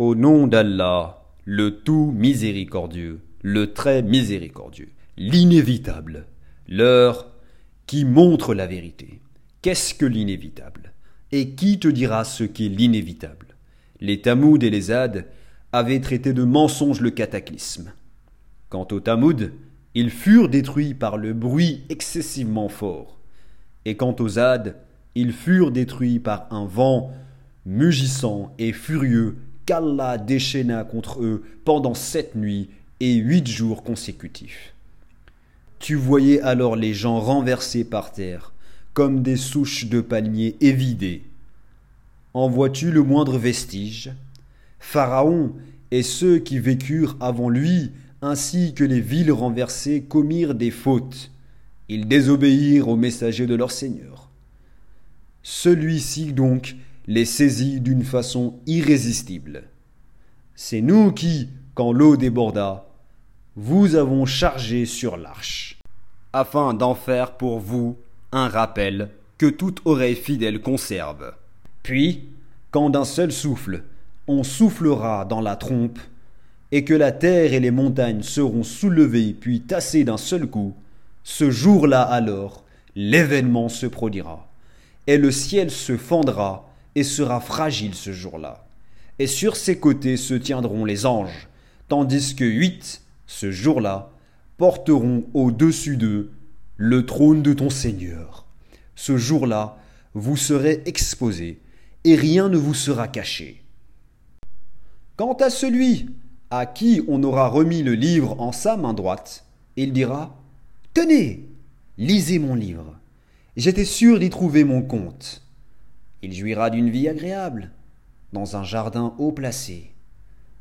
Au nom d'Allah, le tout miséricordieux, le très miséricordieux, l'inévitable, l'heure qui montre la vérité. Qu'est-ce que l'inévitable? Et qui te dira ce qu'est l'inévitable? Les Tamouds et les Hades avaient traité de mensonge le cataclysme. Quant aux Tamouds, ils furent détruits par le bruit excessivement fort. Et quant aux Hades, ils furent détruits par un vent mugissant et furieux qu'Allah déchaîna contre eux pendant sept nuits et huit jours consécutifs. Tu voyais alors les gens renversés par terre, comme des souches de palmiers évidées. En vois-tu le moindre vestige? Pharaon et ceux qui vécurent avant lui, ainsi que les villes renversées, commirent des fautes. Ils désobéirent aux messagers de leur Seigneur. Celui-ci donc les saisit d'une façon irrésistible. C'est nous qui, quand l'eau déborda, vous avons chargé sur l'arche, afin d'en faire pour vous un rappel que toute oreille fidèle conserve. Puis, quand d'un seul souffle, on soufflera dans la trompe, et que la terre et les montagnes seront soulevées puis tassées d'un seul coup, ce jour-là alors, l'événement se produira, et le ciel se fendra et sera fragile ce jour-là. Et sur ses côtés se tiendront les anges, tandis que huit, ce jour-là, porteront au-dessus d'eux le trône de ton Seigneur. Ce jour-là, vous serez exposés, et rien ne vous sera caché. Quant à celui à qui on aura remis le livre en sa main droite, il dira Tenez, lisez mon livre. J'étais sûr d'y trouver mon compte. Il jouira d'une vie agréable, dans un jardin haut placé,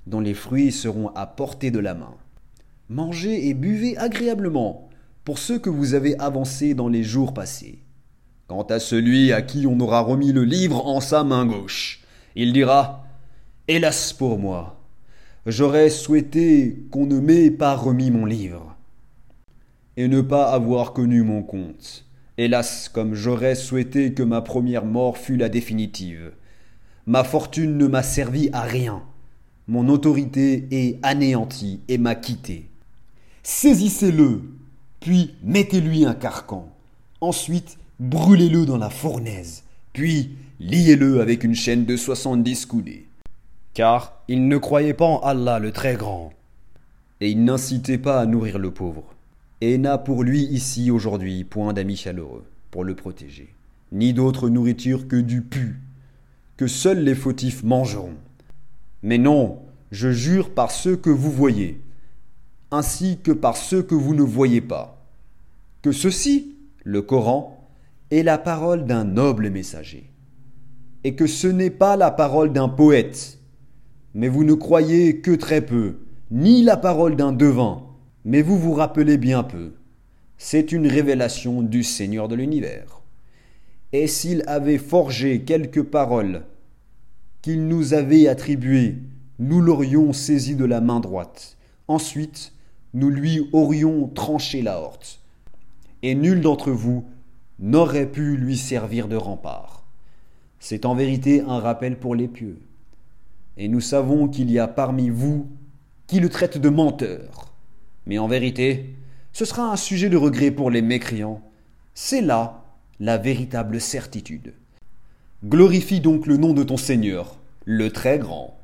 dont les fruits seront à portée de la main. Mangez et buvez agréablement pour ceux que vous avez avancés dans les jours passés. Quant à celui à qui on aura remis le livre en sa main gauche, il dira Hélas pour moi, j'aurais souhaité qu'on ne m'ait pas remis mon livre, et ne pas avoir connu mon compte. Hélas, comme j'aurais souhaité que ma première mort fût la définitive. Ma fortune ne m'a servi à rien. Mon autorité est anéantie et m'a quitté. Saisissez-le, puis mettez-lui un carcan. Ensuite, brûlez-le dans la fournaise, puis liez-le avec une chaîne de soixante-dix coudées. Car il ne croyait pas en Allah le Très Grand, et il n'incitait pas à nourrir le pauvre, et n'a pour lui ici aujourd'hui point d'amis chaleureux pour le protéger, ni d'autre nourriture que du pu, que seuls les fautifs mangeront. Mais non, je jure par ceux que vous voyez, ainsi que par ceux que vous ne voyez pas, que ceci, le Coran, est la parole d'un noble messager, et que ce n'est pas la parole d'un poète, mais vous ne croyez que très peu, ni la parole d'un devin, mais vous vous rappelez bien peu. C'est une révélation du Seigneur de l'univers. Et s'il avait forgé quelques paroles qu'il nous avait attribuées, nous l'aurions saisi de la main droite. Ensuite, nous lui aurions tranché la horte. Et nul d'entre vous n'aurait pu lui servir de rempart. C'est en vérité un rappel pour les pieux. Et nous savons qu'il y a parmi vous qui le traitent de menteur. Mais en vérité, ce sera un sujet de regret pour les mécréants. C'est là la véritable certitude. Glorifie donc le nom de ton Seigneur, le Très Grand.